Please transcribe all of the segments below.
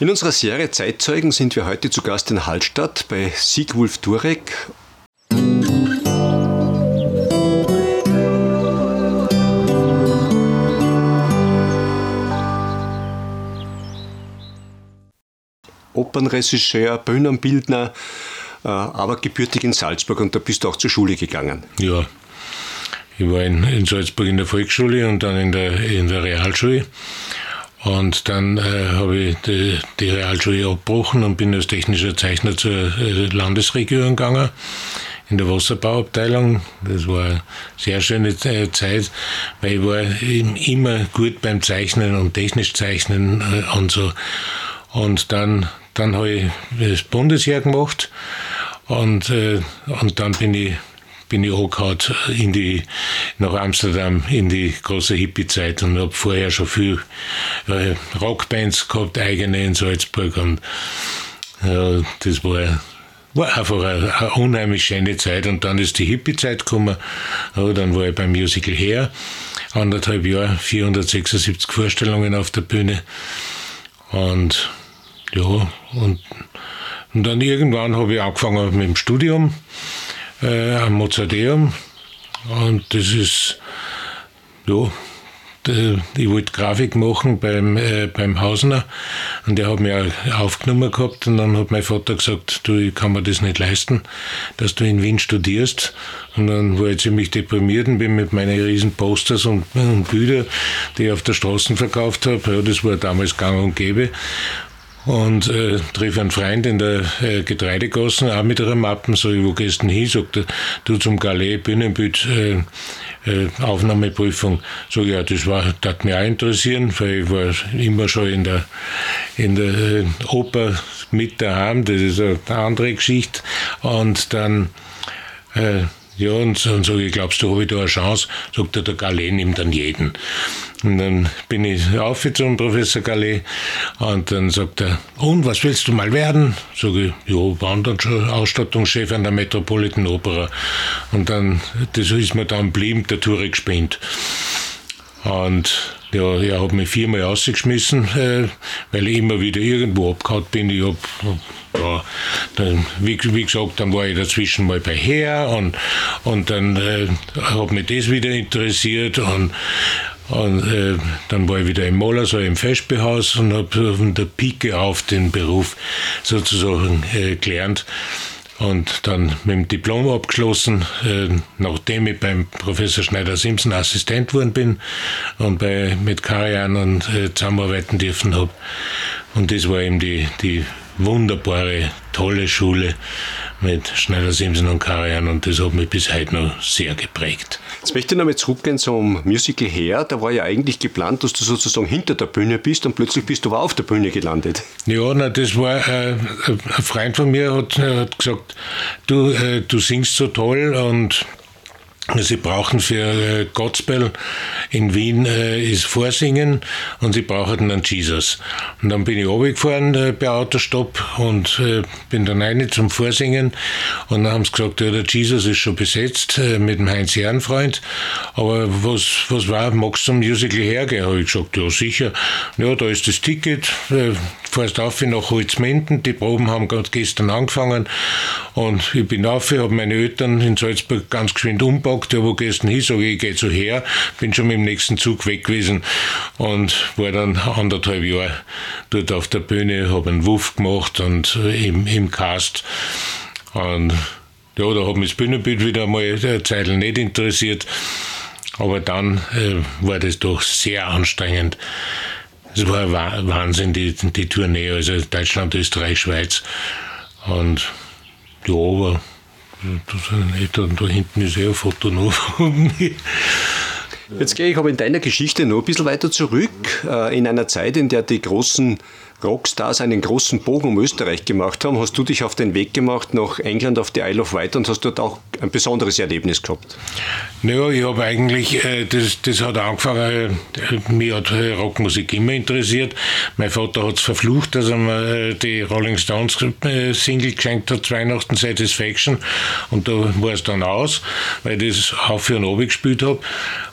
In unserer Serie Zeitzeugen sind wir heute zu Gast in Hallstatt bei Siegwulf Durek. Opernregisseur, Bühnenbildner, äh, aber gebürtig in Salzburg und da bist du auch zur Schule gegangen. Ja, ich war in, in Salzburg in der Volksschule und dann in der, in der Realschule. Und dann äh, habe ich die, die, Realschule abgebrochen und bin als technischer Zeichner zur äh, Landesregierung gegangen, in der Wasserbauabteilung. Das war eine sehr schöne äh, Zeit, weil ich war immer gut beim Zeichnen und technisch Zeichnen äh, und so. Und dann, dann habe ich das Bundesheer gemacht und, äh, und dann bin ich bin ich angehauen in die, nach Amsterdam in die große Hippie-Zeit und habe vorher schon viel äh, Rockbands gehabt, eigene in Salzburg und äh, das war, war einfach eine, eine, unheimlich schöne Zeit. Und dann ist die Hippie-Zeit gekommen, ja, dann war ich beim Musical her, anderthalb Jahre, 476 Vorstellungen auf der Bühne. Und ja, und, und dann irgendwann habe ich angefangen mit dem Studium äh, am Mozarteum. Und das ist, ja, ich wollte Grafik machen beim, äh, beim Hausner und der hat mich auch aufgenommen gehabt und dann hat mein Vater gesagt, du, ich kann mir das nicht leisten, dass du in Wien studierst. Und dann war ich ziemlich deprimiert und bin mit meinen riesen Posters und, und Bilder, die ich auf der Straße verkauft habe, ja, das war damals gang und gäbe, und äh, treffe einen Freund in der äh, Getreidegassen, auch mit einer Mappen, so ich, wo gehst du hin? Sagt er, du zum Galet, Bühnenbild, äh, äh, Aufnahmeprüfung. Sag ja, das war, das mich auch interessieren, weil ich war immer schon in der, in der äh, Oper mit daheim, das ist eine andere Geschichte. Und dann, äh, ja, und, und sage ich, glaubst du, habe ich da eine Chance? Sagt er, der Galet nimmt dann jeden. Und dann bin ich aufgezogen, Professor Gallet, und dann sagt er, und was willst du mal werden? Sag ich, ja, waren dann schon Ausstattungschef an der Metropolitan Opera. Und dann, das ist mir dann blieben, der Turek Spind. Und ja, er hat mich viermal rausgeschmissen, äh, weil ich immer wieder irgendwo abgehauen bin. Ich hab, ja, dann, wie, wie, gesagt, dann war ich dazwischen mal bei Her und, und dann äh, hat mich das wieder interessiert und und äh, dann war ich wieder im Molersau im Festbehaus und habe von der Pike auf den Beruf sozusagen äh, gelernt. Und dann mit dem Diplom abgeschlossen, äh, nachdem ich beim Professor Schneider-Simpson Assistent geworden bin und bei, mit Karian und äh, zusammenarbeiten dürfen habe. Und das war eben die, die wunderbare, tolle Schule mit Schneider Simpson und Karajan und das hat mich bis heute noch sehr geprägt. Jetzt möchte ich nochmal zurückgehen zum Musical her. Da war ja eigentlich geplant, dass du sozusagen hinter der Bühne bist und plötzlich bist du auf der Bühne gelandet. Ja, na, das war, äh, ein Freund von mir hat, hat gesagt, du, äh, du singst so toll und Sie brauchen für äh, Gospel in Wien äh, ist Vorsingen und sie brauchen einen Jesus. Und dann bin ich runtergefahren äh, bei Autostopp und äh, bin dann rein zum Vorsingen und dann haben sie gesagt, ja, der Jesus ist schon besetzt mit dem Heinz Ehrenfreund, aber was, was war, magst du zum Musical hergehen? Habe ich gesagt, ja sicher. Ja, da ist das Ticket, äh, fährst auf nach Holzmenden, die Proben haben gerade gestern angefangen und ich bin auf, habe meine Eltern in Salzburg ganz geschwind umgebaut gefragt, ja, wo gehst du hin? Sag ich, ich gehe so her, bin schon mit dem nächsten Zug weg gewesen und war dann anderthalb Jahre dort auf der Bühne, habe einen Wuff gemacht und im, im Cast. Und ja, da hat mich das Bühnenbild wieder einmal eine Zeit nicht interessiert. Aber dann äh, war das doch sehr anstrengend. Es war Wahnsinn, die, die Tournee, also Deutschland, Österreich, Schweiz. Und ja, aber da, hinten ist eh ein Foto noch von mir. Jetzt gehe ich aber in deiner Geschichte noch ein bisschen weiter zurück, äh, in einer Zeit, in der die großen Rockstars einen großen Bogen um Österreich gemacht haben, hast du dich auf den Weg gemacht nach England auf die Isle of Wight und hast dort auch ein besonderes Erlebnis gehabt. Naja, ich habe eigentlich, äh, das, das hat angefangen, äh, mich hat Rockmusik immer interessiert. Mein Vater hat es verflucht, dass er mir die Rolling Stones Single geschenkt hat, Weihnachten Satisfaction. Und da war es dann aus, weil ich das auf und runter gespielt habe.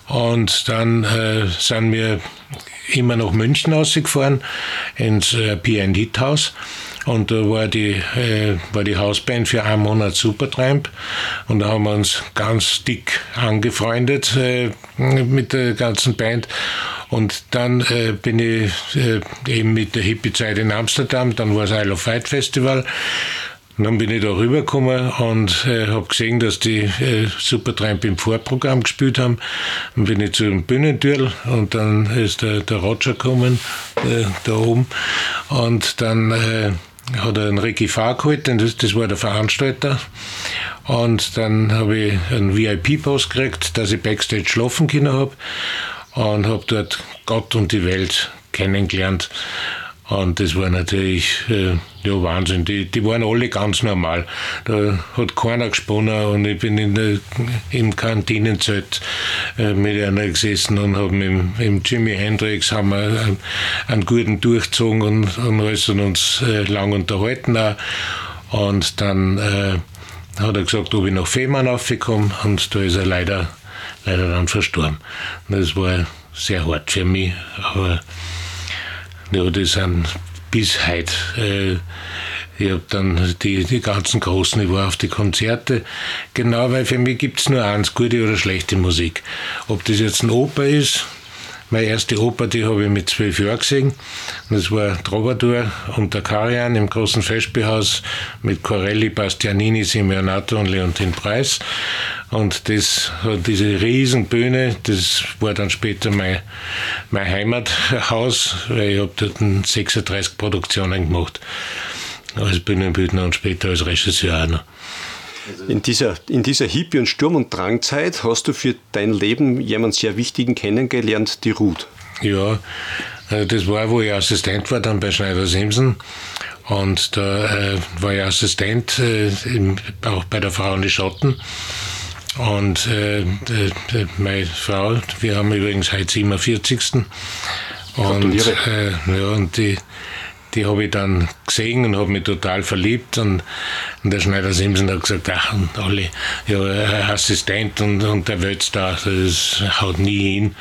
Und dann äh, sind wir immer nach München ausgefahren, ins äh, P&Hit Hithaus. Und da war die, äh, war die Hausband für einen Monat Supertramp. Und da haben wir uns ganz dick angefreundet äh, mit der ganzen Band. Und dann äh, bin ich äh, eben mit der Hippie-Zeit in Amsterdam, dann war das Isle of Wight Festival. Und dann bin ich da rübergekommen und äh, habe gesehen, dass die äh, Supertramp im Vorprogramm gespielt haben. Dann bin ich zu dem Bühnentürl und dann ist der, der Roger gekommen, äh, da oben. Und dann äh, hat er einen Ricky Farr geholt, das, das war der Veranstalter. Und dann habe ich einen VIP-Post gekriegt, dass ich Backstage schlafen können habe. Und habe dort Gott und die Welt kennengelernt. Und das war natürlich äh, ja, Wahnsinn. Die, die waren alle ganz normal. Da hat keiner gesponnen und ich bin in der, im Kantinenzelt äh, mit einer gesessen und habe mit, mit Jimi Hendrix haben wir einen, einen guten durchgezogen und, und alles und uns äh, lang unterhalten auch. Und dann äh, hat er gesagt, ob ich nach Fehmarn aufkomme und da ist er leider, leider dann verstorben. Das war sehr hart für mich, aber ja, das sind bis heute. Äh, ich habe dann die, die ganzen großen, ich war auf die Konzerte. Genau, weil für mich gibt es nur eins, gute oder schlechte Musik. Ob das jetzt ein Oper ist, meine erste Oper, die habe ich mit zwölf Jahren gesehen. Das war Troubadour und der Karian im großen Festspielhaus mit Corelli, Bastianini, Simeonato und Leontin Preis. Und das, diese Riesenbühne, das war dann später mein, mein Heimathaus, weil ich habe dort 36 Produktionen gemacht. Als Bühnenbildner und später als Regisseur auch noch. In dieser, in dieser Hippie- und Sturm- und Drangzeit hast du für dein Leben jemanden sehr wichtigen kennengelernt, die Ruth. Ja, äh, das war, wo ich Assistent war dann bei Schneider Simpson. Und da äh, war ich Assistent äh, im, auch bei der Frau in die Schotten. Und äh, die, meine Frau, wir haben übrigens heute 47. Und, äh, ja, und die, die habe ich dann gesehen und habe mich total verliebt. Und, und der Schneider Simpson hat gesagt, ach, und alle, ja, Assistent und, und der Weltstar, das haut nie hin.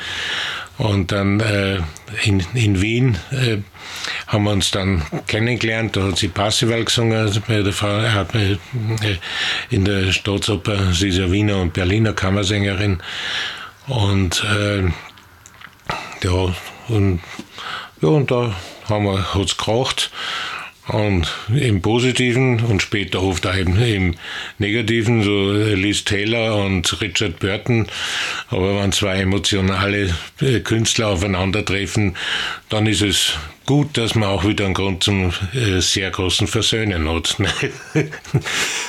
Und dann äh, in, in Wien äh, haben wir uns dann kennengelernt. Da hat sie Passival gesungen bei der Frau, äh, in der Staatsoper. Sie ist ja Wiener und Berliner Kammersängerin. Und äh, ja, und, ja, und da haben wir, hat's geraucht. Und im Positiven und später oft auch im, im Negativen, so Liz Taylor und Richard Burton. Aber wenn zwei emotionale äh, Künstler aufeinandertreffen, dann ist es gut, dass man auch wieder einen Grund zum äh, sehr großen Versöhnen hat.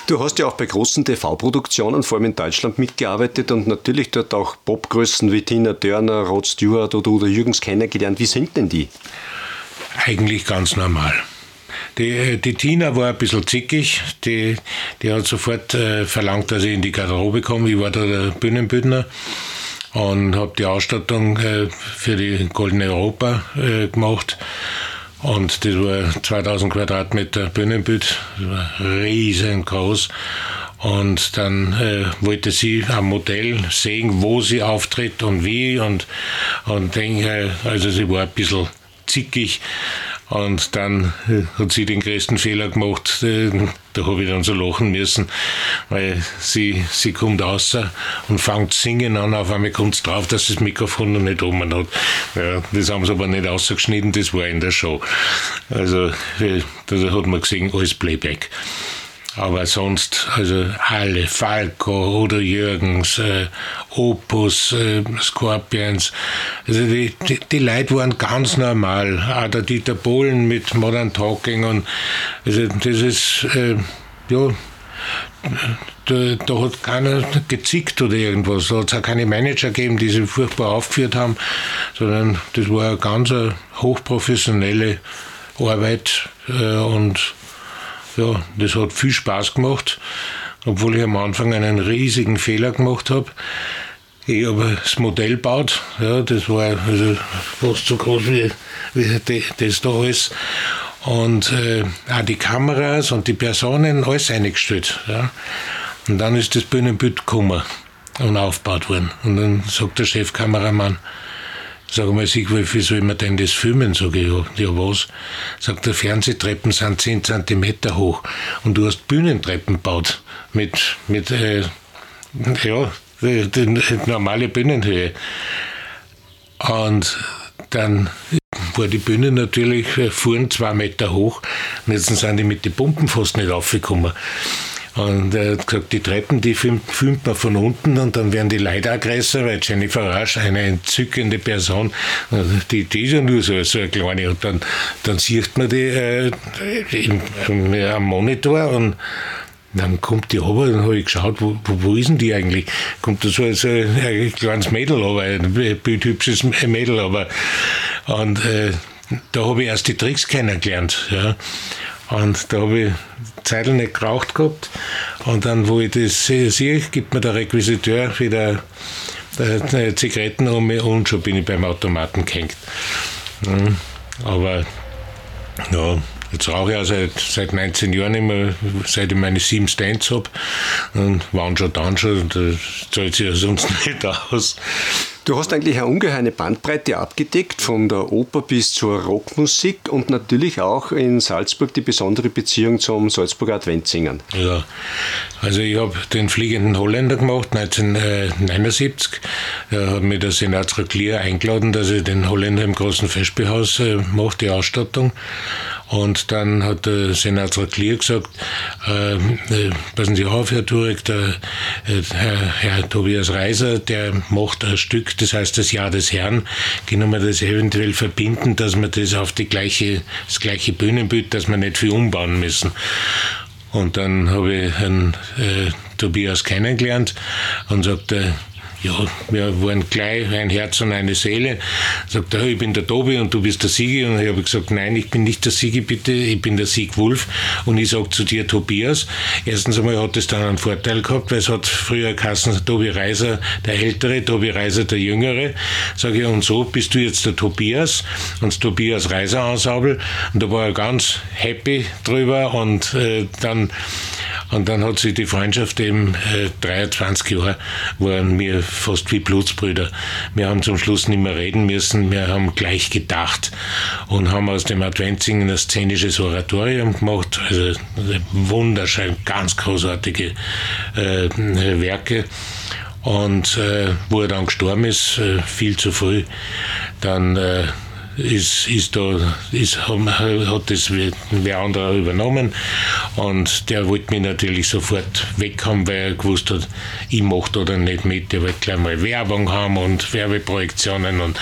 du hast ja auch bei großen TV-Produktionen, vor allem in Deutschland, mitgearbeitet und natürlich dort auch Popgrößen wie Tina Turner, Rod Stewart oder Udo Jürgens kennengelernt. Wie sind denn die? Eigentlich ganz normal. Die, die Tina war ein bisschen zickig. Die, die hat sofort äh, verlangt, dass ich in die Garderobe komme. Ich war da der Bühnenbildner und habe die Ausstattung äh, für die Goldene Europa äh, gemacht. Und das war 2000 Quadratmeter Bühnenbild, das war riesengroß. Und dann äh, wollte sie am Modell sehen, wo sie auftritt und wie. Und, und denke, also sie war ein bisschen zickig. Und dann äh, hat sie den größten Fehler gemacht. Äh, da habe ich dann so lachen müssen, weil sie, sie kommt raus und fängt singen an. Auf einmal kommt es drauf, dass das Mikrofon noch nicht oben hat. Ja, das haben sie aber nicht ausgeschnitten, das war in der Show. Also, äh, da hat man gesehen, alles Playback. Aber sonst, also alle, Falco oder Jürgens, äh, Opus, äh, Scorpions, also die, die, die Leute waren ganz normal. Auch der Dieter Bohlen mit Modern Talking und also das ist, äh, ja, da, da, hat keiner gezickt oder irgendwas. Da hat es auch keine Manager gegeben, die sie furchtbar aufgeführt haben, sondern das war eine ganz hochprofessionelle Arbeit äh, und ja, das hat viel Spaß gemacht, obwohl ich am Anfang einen riesigen Fehler gemacht habe. Ich habe das Modell gebaut, ja, das war also fast so groß wie, wie das da alles. Und äh, auch die Kameras und die Personen, alles eingestellt. Ja. Und dann ist das Bühnenbild gekommen und aufgebaut worden. Und dann sagt der Chefkameramann, Sag mal, Siegwolf, wie soll man denn das filmen? Sag ich, ja, ja was? Sagt der Fernsehtreppen sind 10 cm hoch und du hast Bühnentreppen gebaut mit, mit äh, ja, die, die normale Bühnenhöhe. Und dann war die Bühne natürlich, äh, fuhren zwei Meter hoch und jetzt sind die mit den Pumpen fast nicht aufgekommen. Und er hat gesagt, die Treppen, die filmt, filmt man von unten und dann werden die Leute aggressiv, weil Jennifer Rasch, eine entzückende Person, die, die ist ja nur so, so eine kleine. Und dann, dann sieht man die äh, im, im, am Monitor und dann kommt die runter, dann habe ich geschaut, wo, wo, wo, ist denn die eigentlich? Kommt da so ein, ein kleines Mädel aber ein bildhübsches Mädel aber Und äh, da habe ich erst die Tricks kennengelernt. Ja. Und da habe ich Zeit nicht geraucht gehabt. Und dann, wo ich das sehe, gibt mir der Requisiteur wieder äh, Zigaretten um mich und schon bin ich beim Automaten gehängt. Mhm. Aber ja, jetzt rauche ich auch seit, seit 19 Jahren immer, seit ich meine sieben Stands habe. Und wann schon, dann schon, das zahlt sich ja sonst nicht aus. Du hast eigentlich eine ungeheime Bandbreite abgedeckt, von der Oper bis zur Rockmusik und natürlich auch in Salzburg die besondere Beziehung zum Salzburger Adventsingen. Ja, also ich habe den Fliegenden Holländer gemacht, 1979. Da hat mir der Senator Clear eingeladen, dass ich den Holländer im großen Festspielhaus äh, mache, die Ausstattung. Und dann hat der Senator Clear gesagt, äh, äh, passen Sie auf, Herr Turek, der, äh, Herr, Herr, Tobias Reiser, der macht ein Stück, das heißt das Jahr des Herrn. Können wir das eventuell verbinden, dass wir das auf die gleiche, das gleiche Bühnenbild, dass wir nicht viel umbauen müssen. Und dann habe ich Herrn äh, Tobias kennengelernt und sagte, ja, wir waren gleich ein Herz und eine Seele. Sagt er, ich bin der Tobi und du bist der Sigi. Und ich habe gesagt, nein, ich bin nicht der Sigi, bitte, ich bin der Sieg Wolf. Und ich sage zu dir Tobias. Erstens einmal hat es dann einen Vorteil gehabt, weil es hat früher geheißen, Tobi Reiser der Ältere, Tobi Reiser der Jüngere. Sage ich, und so bist du jetzt der Tobias und das Tobias Reiser Ensemble. Und da war er ganz happy drüber und äh, dann und dann hat sich die Freundschaft eben äh, 23 Jahre waren wir fast wie Blutsbrüder. Wir haben zum Schluss nicht mehr reden müssen, wir haben gleich gedacht und haben aus dem Adventsingen ein szenisches Oratorium gemacht, also wunderschön, ganz großartige äh, Werke. Und äh, wo er dann gestorben ist, äh, viel zu früh, dann äh, ist, ist da, ist, hat das wer anderer übernommen. Und der wollte mich natürlich sofort weg haben, weil er gewusst hat, ich mache da dann nicht mit, der wollte gleich mal Werbung haben und Werbeprojektionen. Und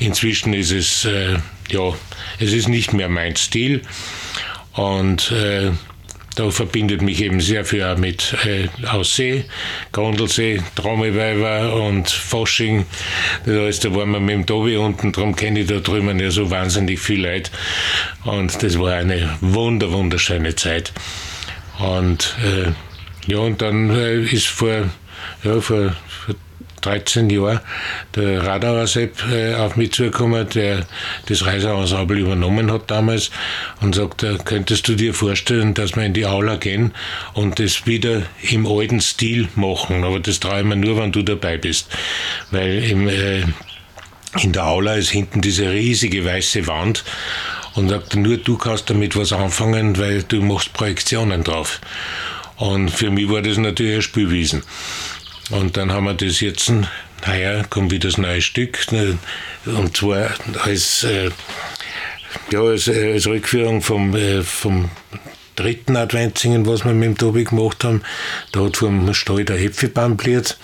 inzwischen ist es, äh, ja, es ist nicht mehr mein Stil. Und äh, da verbindet mich eben sehr viel auch mit äh, Aussee, Grundlsee, Trommelweiber und Fosching. Da, ist, da waren wir mit dem Tobi unten, darum kenne ich da drüben ja so wahnsinnig viel Leute. Und das war eine wunder, wunderschöne Zeit. Und äh, ja, und dann äh, ist vor, ja, vor 13 Jahren der Radauer Sepp äh, auf mich zugekommen, der das Reiseensemble übernommen hat damals und sagt, äh, könntest du dir vorstellen, dass wir in die Aula gehen und das wieder im alten Stil machen. Aber das traue ich mir nur, wenn du dabei bist. Weil im, äh, in der Aula ist hinten diese riesige weiße Wand und sagt, nur du kannst damit was anfangen, weil du machst Projektionen drauf. Und für mich war das natürlich ein Spielwiesen. Und dann haben wir das jetzt, naja, kommt wieder das neue Stück. Ne, und zwar als, äh, ja, als, als Rückführung vom, äh, vom dritten Adventsingen, was wir mit dem Tobi gemacht haben. Da hat vom Stall der Äpfelbaum bliert.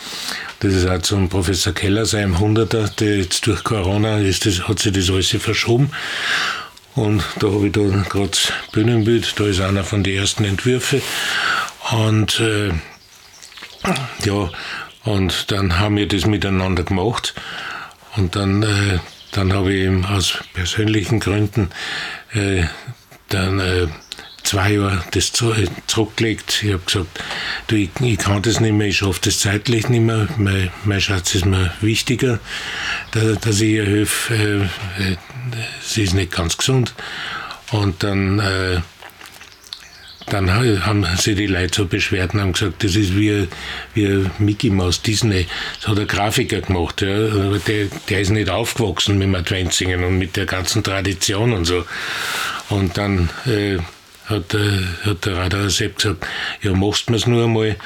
Das ist auch zum Professor Keller, seinem Hunderter, der jetzt durch Corona ist, das, hat sich das alles verschoben. Und da habe ich da gerade das Bühnenbild, da ist einer von den ersten Entwürfen. Und äh, ja, und dann haben wir das miteinander gemacht. Und dann, äh, dann habe ich eben aus persönlichen Gründen äh, dann äh, zwei Jahre das äh, zurückgelegt. Ich habe gesagt, du, ich, ich, kann das nicht mehr, ich schaffe das zeitlich nicht mehr. Mein, mein Schatz ist mir wichtiger, dass, dass ich ihr helfe. Äh, äh, sie ist nicht ganz gesund. Und dann, dann haben sie die Leute so beschwert und haben gesagt, das ist wie, wie Mickey Mouse Disney. Das hat der Grafiker gemacht. Ja. Der, der ist nicht aufgewachsen mit dem Adventsingen und mit der ganzen Tradition und so. Und dann äh, hat, äh, hat der Radar Sepp gesagt, ja, machst du es nur einmal.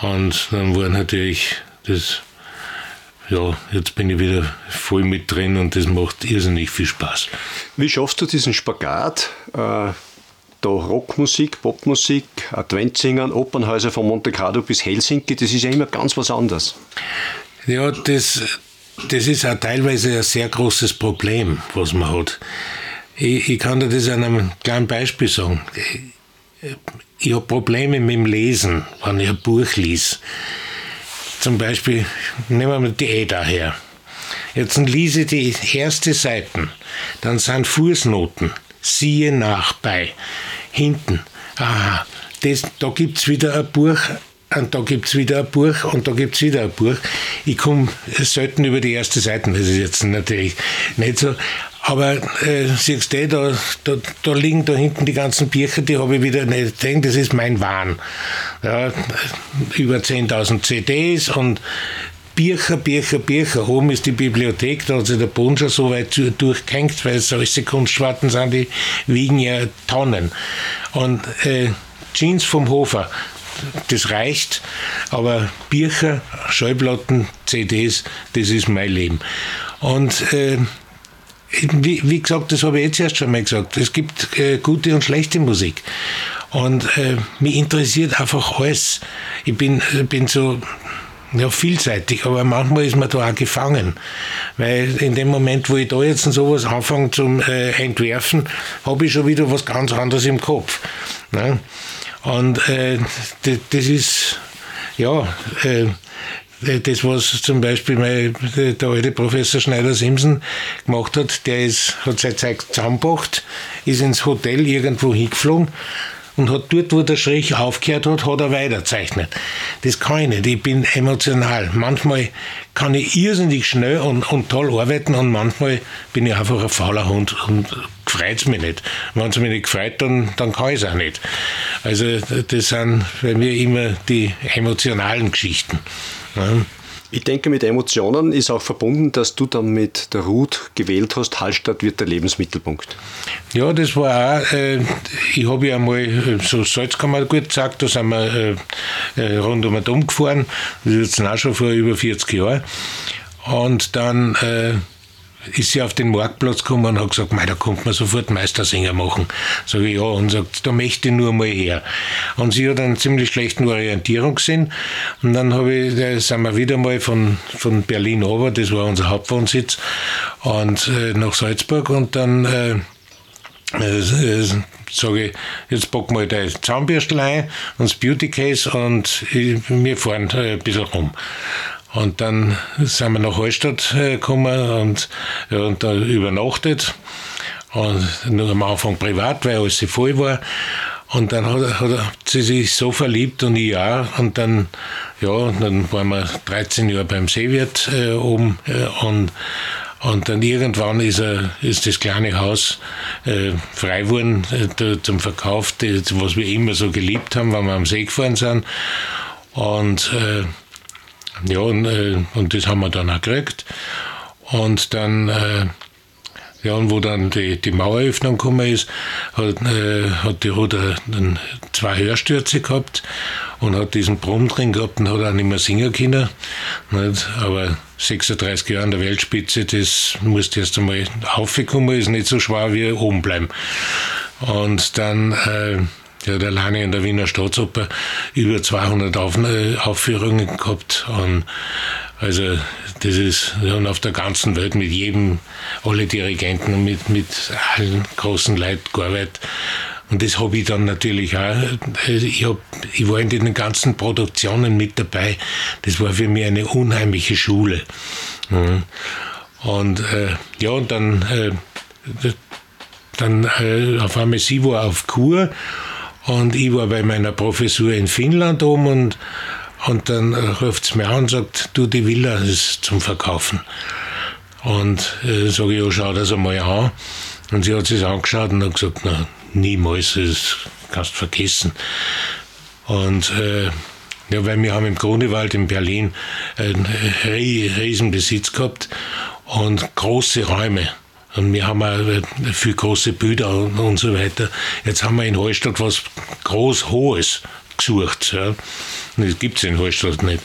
Und dann war natürlich das ja, jetzt bin ich wieder voll mit drin und das macht irrsinnig viel Spaß. Wie schaffst du diesen Spagat? Äh, da Rockmusik, Popmusik, Adventsingern, Opernhäuser von Monte Carlo bis Helsinki, das ist ja immer ganz was anderes. Ja, das, das ist auch teilweise ein sehr großes Problem, was man hat. Ich, ich kann dir das an einem kleinen Beispiel sagen. Ich, habe Probleme mit dem Lesen, wenn ich ein Buch lese. Zum Beispiel, nehmen wir mal die Eda her. Jetzt lese ich die erste Seiten, dann sind Fußnoten, siehe nach bei, hinten. Aha, das, da gibt es wieder ein Buch, und da gibt es wieder ein Buch und da gibt es wieder ein Buch. Ich komme selten über die erste Seite, das ist jetzt natürlich nicht so. Aber äh, siehst du, da, da, da liegen da hinten die ganzen Bücher, die habe ich wieder nicht denkt, das ist mein Wahn. Ja, über 10.000 CDs und Bücher, Bücher, Bücher. Oben ist die Bibliothek, da hat sich der Boden schon so weit durchgehängt, weil solche Kunstschwarten sind, die wiegen ja Tonnen. Und äh, Jeans vom Hofer, das reicht, aber Bücher, Schallplatten, CDs, das ist mein Leben. Und äh, wie, wie, gesagt, das habe ich jetzt erst schon mal gesagt, es gibt äh, gute und schlechte Musik. Und äh, mich interessiert einfach alles. Ich bin, bin so ja, vielseitig, aber manchmal ist man da auch gefangen. Weil in dem Moment, wo ich da jetzt sowas anfange zum äh, Entwerfen, habe ich schon wieder was ganz anderes im Kopf. Ne? Und äh, das, das ist, ja, äh, das, was zum Beispiel mein, der alte Professor Schneider-Simpson gemacht hat, der ist, hat seine Zeit zusammengebracht, ist ins Hotel irgendwo hingeflogen und hat dort, wo der Strich aufgehört hat, hat er weiterzeichnet. Das kann ich nicht. Ich bin emotional. Manchmal kann ich irrsinnig schnell und, und toll arbeiten und manchmal bin ich einfach ein fauler Hund und freut es mich nicht. Wenn es mich nicht freut, dann, dann kann ich es auch nicht. Also das sind bei mir immer die emotionalen Geschichten. Ja. Ich denke, mit Emotionen ist auch verbunden, dass du dann mit der Ruth gewählt hast, Hallstatt wird der Lebensmittelpunkt. Ja, das war auch, äh, ich habe ja mal äh, so Salzkammer gut gesagt, da sind wir äh, äh, rund um den Dom gefahren, das ist jetzt auch schon vor über 40 Jahren. Und dann äh, ist sie auf den Marktplatz gekommen und hat gesagt, da kommt man sofort Meistersänger machen. Sag ich, ja, und sagt, da möchte ich nur mal her. Und sie hat einen ziemlich schlechten Orientierungssinn. Und dann habe ich, da sind wir wieder mal von, von Berlin runter, das war unser Hauptwohnsitz, und äh, nach Salzburg und dann äh, äh, äh sage ich, jetzt packen wir dein Zahnbürstel ein und das Beauty Case und ich, wir fahren äh, ein bisschen rum. Und dann sind wir nach Hallstatt äh, gekommen und, und da übernachtet. Und nur am Anfang privat, weil alles voll war. Und dann hat, hat sie sich so verliebt und ich auch. Und dann, ja, dann waren wir 13 Jahre beim Seewirt äh, oben. Äh, und, und dann irgendwann ist, er, ist das kleine Haus äh, frei geworden äh, zum Verkauf, das, was wir immer so geliebt haben, wenn wir am See gefahren sind. Und äh, ja, und, äh, und das haben wir dann auch gekriegt. Und dann, äh, ja, und wo dann die, die Maueröffnung gekommen ist, hat, äh, hat die Ruder dann zwei Hörstürze gehabt und hat diesen Brumm drin gehabt und hat auch nicht mehr singen können. Nicht? Aber 36 Jahre an der Weltspitze, das musste erst einmal aufgekommen, ist nicht so schwer wie oben bleiben. Und dann, äh, der hat alleine in der Wiener Staatsoper über 200 Auf äh, Aufführungen gehabt. Und also das ist und auf der ganzen Welt mit jedem, alle Dirigenten, mit, mit allen großen Leuten gearbeitet. Und das habe ich dann natürlich auch. Äh, ich, hab, ich war in den ganzen Produktionen mit dabei. Das war für mich eine unheimliche Schule. Mhm. Und äh, ja, und dann, äh, dann äh, auf einmal sie war auf Kur und ich war bei meiner Professur in Finnland oben und, und dann ruft es mir an und sagt, du, die Villa ist zum Verkaufen. Und äh, sage ich, ja, schau das einmal an. Und sie hat sich angeschaut und hat gesagt, na, niemals, das kannst du vergessen. Und äh, ja, weil wir haben im Grunewald in Berlin einen riesen Besitz gehabt und große Räume. Und wir haben auch äh, viel große Bilder und, so weiter. Jetzt haben wir in Hallstatt was groß Hohes gesucht. Ja. Das gibt es in Hallstatt nicht.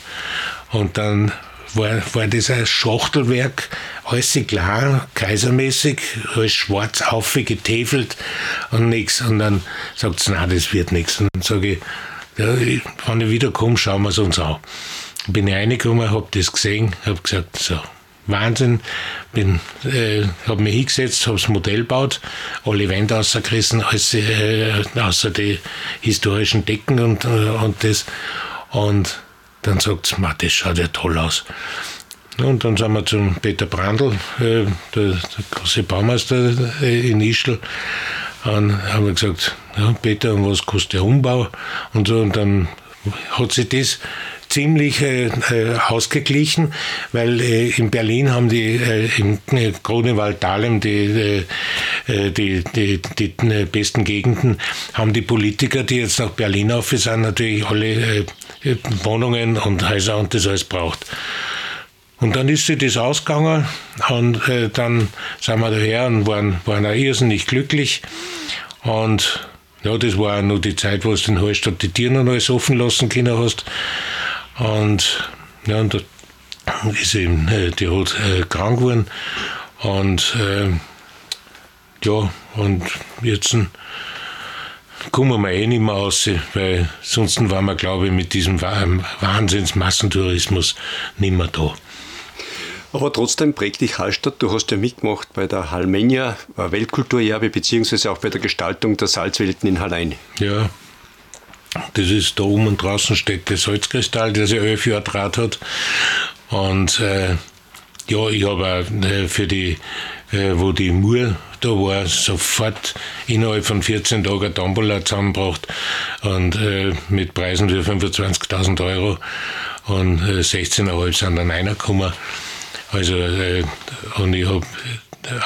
Und dann war, war das ein Schachtelwerk, alles klar, kaisermäßig, alles schwarz aufgetäfelt und nichts. Und dann sagt sie, nein, das wird nichts. Und dann sage ich, ja, wenn ich wiederkomme, schauen wir es uns an. Bin ich reingekommen, habe das gesehen, habe gesagt, so, Wahnsinn. Bin, äh, habe mich hingesetzt, habe das Modell gebaut, alle Wände rausgerissen, alles, äh, außer die historischen Decken und, äh, und das. Und dann sagt sie, das schaut ja toll aus. Und dann sind wir zum Peter Brandl, äh, der, der, große Baumeister äh, in Ischl. Und haben wir gesagt, ja, Peter, und was kostet der Umbau? Und so, und dann hat sich das ziemlich äh, äh, ausgeglichen, weil äh, in Berlin haben die äh, im äh, Grunewald Dahlem die, äh, die, die, die, die, besten Gegenden, haben die Politiker, die jetzt nach Berlin auf sind, natürlich alle Wohnungen und Häuser und das alles braucht. Und dann ist sie das ausgegangen und äh, dann sind wir daher und waren, waren auch irrsinnig glücklich. Und ja, das war auch noch die Zeit, wo du in Hallstatt die Tiere noch alles offen lassen können hast. Und ja, und da ist eben äh, die Rot äh, krank geworden. Und äh, ja, und jetzt kommen wir eh nicht mehr raus, weil sonst waren wir, glaube ich, mit diesem Wahnsinns-Massentourismus nicht mehr da. Aber trotzdem prägt dich Hallstatt. Du hast ja mitgemacht bei der Hallmenia Weltkulturerbe beziehungsweise auch bei der Gestaltung der Salzwelten in Hallein. Ja, das ist da oben und draußen steht der Salzkristall, der sich elf Jahre Draht hat. Und äh, ja, ich habe äh, für die, äh, wo die Mur da war, sofort innerhalb von 14 Tagen Tombola zusammengebracht und äh, mit Preisen für 25.000 Euro und äh, 16,5 sind dann reingekommen. Also, äh, und ich habe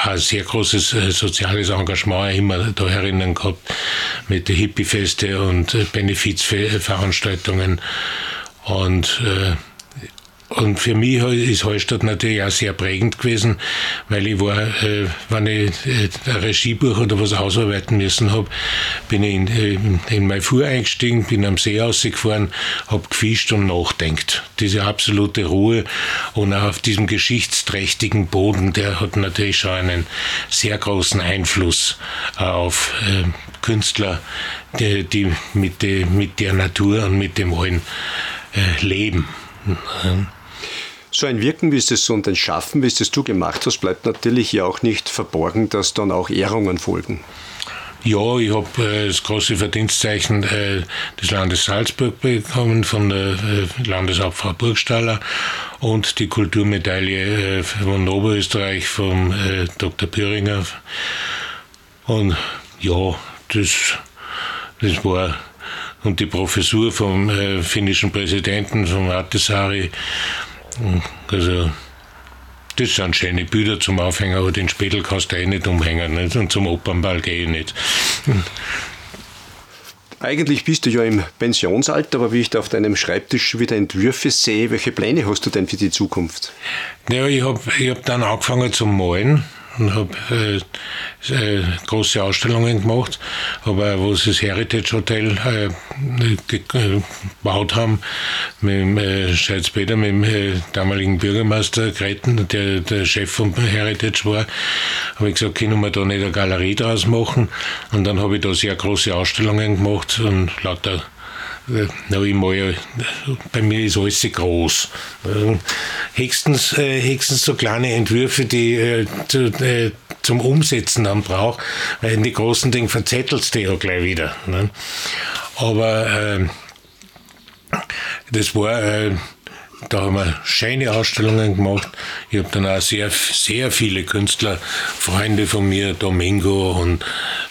ein sehr großes äh, soziales Engagement immer da herinnen gehabt mit den Hippie-Feste und äh, Benefizveranstaltungen. Und äh, und für mich ist Hallstatt natürlich auch sehr prägend gewesen, weil ich war, äh, wenn ich äh, ein Regiebuch oder was ausarbeiten müssen habe, bin ich in, in, in mein Fuhr eingestiegen, bin am See rausgefahren, habe gefischt und nachdenkt. Diese absolute Ruhe und auch auf diesem geschichtsträchtigen Boden, der hat natürlich schon einen sehr großen Einfluss auf äh, Künstler, die, die, mit, die mit der Natur und mit dem allen äh, leben. So ein Wirken, wie es das und ein Schaffen, wie es das du gemacht hast, bleibt natürlich ja auch nicht verborgen, dass dann auch Ehrungen folgen. Ja, ich habe äh, das große Verdienstzeichen äh, des Landes Salzburg bekommen von der äh, Landeshauptfrau Burgstaller und die Kulturmedaille äh, von Oberösterreich vom äh, Dr. Püringer. Und ja, das, das war und die Professur vom äh, finnischen Präsidenten, vom Artesari, also, das sind schöne Bilder zum Aufhängen, aber den Spätel kannst du eh nicht umhängen. Nicht? Und zum Opernball gehe ich nicht. Eigentlich bist du ja im Pensionsalter, aber wie ich da auf deinem Schreibtisch wieder Entwürfe sehe, welche Pläne hast du denn für die Zukunft? Ja, ich habe ich hab dann angefangen zu malen und habe äh, äh, große Ausstellungen gemacht. Aber wo sie das Heritage Hotel äh, gebaut haben, mit dem äh, Scheidz-Peter, mit dem äh, damaligen Bürgermeister Gretten, der der Chef vom Heritage war, habe ich gesagt, können wir da nicht eine Galerie draus machen? Und dann habe ich da sehr große Ausstellungen gemacht und lauter na, ich mal, bei mir ist alles groß. Höchstens, äh, höchstens so kleine Entwürfe, die äh, zu, äh, zum Umsetzen dann brauche, weil in die großen Dinge verzettelst du ja gleich wieder. Ne? Aber äh, das war, äh, da haben wir schöne Ausstellungen gemacht. Ich habe dann auch sehr, sehr viele Künstler, Freunde von mir, Domingo und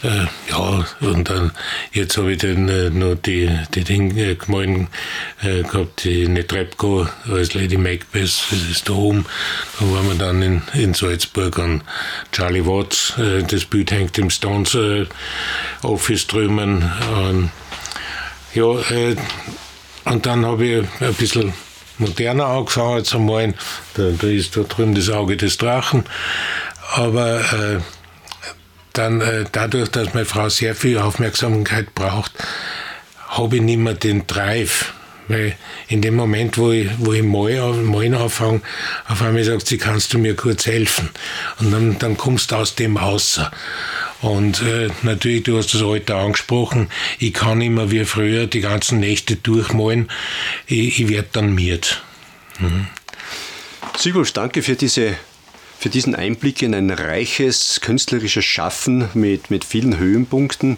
äh, ja, und dann jetzt habe ich dann äh, noch die, die Dinge gemalt äh, gehabt, die Netrebko als Lady Macbeth, das ist da oben. Da waren wir dann in, in Salzburg und Charlie Watts, äh, das Bild hängt im Stones äh, Office drüben. Ja, äh, und dann habe ich ein bisschen moderner angefangen zu malen. Da, da ist da drüben das Auge des Drachen. Aber äh, dann äh, dadurch, dass meine Frau sehr viel Aufmerksamkeit braucht, habe ich nicht mehr den Drive. Weil in dem Moment, wo ich, wo ich malen, malen anfange, auf einmal sagt sie, kannst du mir kurz helfen? Und dann, dann kommst du aus dem außer. Und äh, natürlich, du hast das Alter angesprochen, ich kann immer wie früher die ganzen Nächte durchmalen, ich, ich werde dann miert. Mhm. Sigurd, danke für, diese, für diesen Einblick in ein reiches künstlerisches Schaffen mit, mit vielen Höhenpunkten.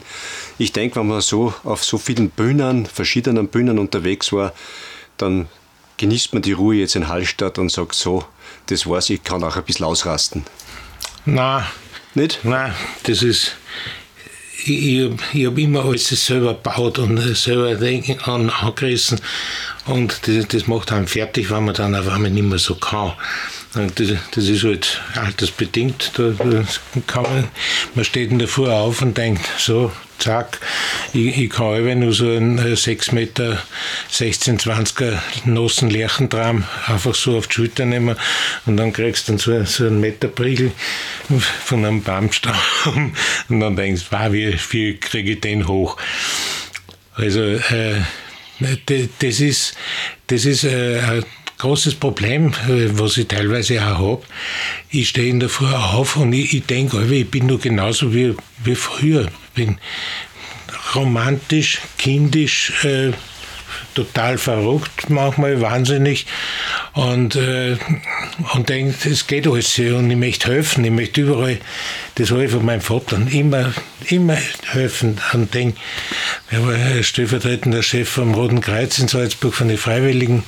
Ich denke, wenn man so auf so vielen Bühnen, verschiedenen Bühnen unterwegs war, dann genießt man die Ruhe jetzt in Hallstatt und sagt so, das war's, ich kann auch ein bisschen ausrasten. Na, nicht? Nein, das ist. Ich, ich, habe immer alles selber gebaut und selber an, angerissen. Und das, das macht einen fertig, wenn man dann auf einmal nicht mehr so kann. Das, das ist halt altersbedingt. Da, man, man steht in der Früh auf und denkt, so, zack, ich, ich kann alle nur so einen 6 äh, Meter 16, 20er nassen Lerchentram einfach so auf die Schulter nehmen und dann kriegst du dann so, so einen Meter Priegel von einem Baumstamm und dann denkst du, wow, wie, wie kriege ich den hoch? Also, äh, das ist, das ist äh, großes Problem, äh, was ich teilweise auch habe. Ich stehe in der Früh auf und ich, ich denke, ich bin nur genauso wie, wie früher. Bin romantisch, kindisch, äh, total verrückt, manchmal wahnsinnig. Und, äh, und denkt, es geht alles und ich möchte helfen, ich möchte überall, das habe ich von meinem Vater, immer, immer helfen und denke, er war stellvertretender Chef vom Roten Kreuz in Salzburg von den Freiwilligen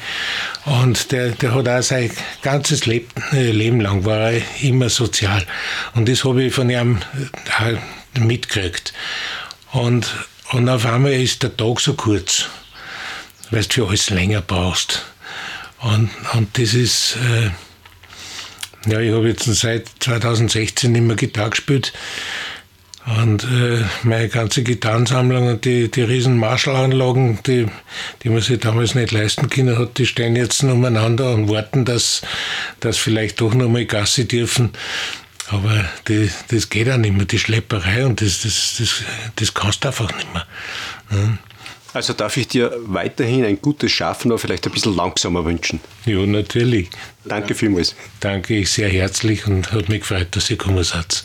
und der, der hat auch sein ganzes Leben, äh, Leben lang war er immer sozial. Und das habe ich von ihm mitgekriegt. Und, und auf einmal ist der Tag so kurz weil du für alles länger brauchst. Und, und das ist, äh, ja, ich habe jetzt seit 2016 nicht mehr Gitarre gespielt. Und äh, meine ganze Gitarrensammlung und die, die riesen Marshall-Anlagen, die, die man sich damals nicht leisten können hat, die stehen jetzt umeinander und warten, dass, dass vielleicht doch noch mal Gassi dürfen. Aber die, das geht auch nicht mehr, die Schlepperei und das, das, das, das kannst du einfach nicht mehr. Ja. Also darf ich dir weiterhin ein gutes Schaffen, aber vielleicht ein bisschen langsamer wünschen. Ja, natürlich. Danke vielmals. Danke ich sehr herzlich und hat mich gefreut, dass ihr gekommen seid.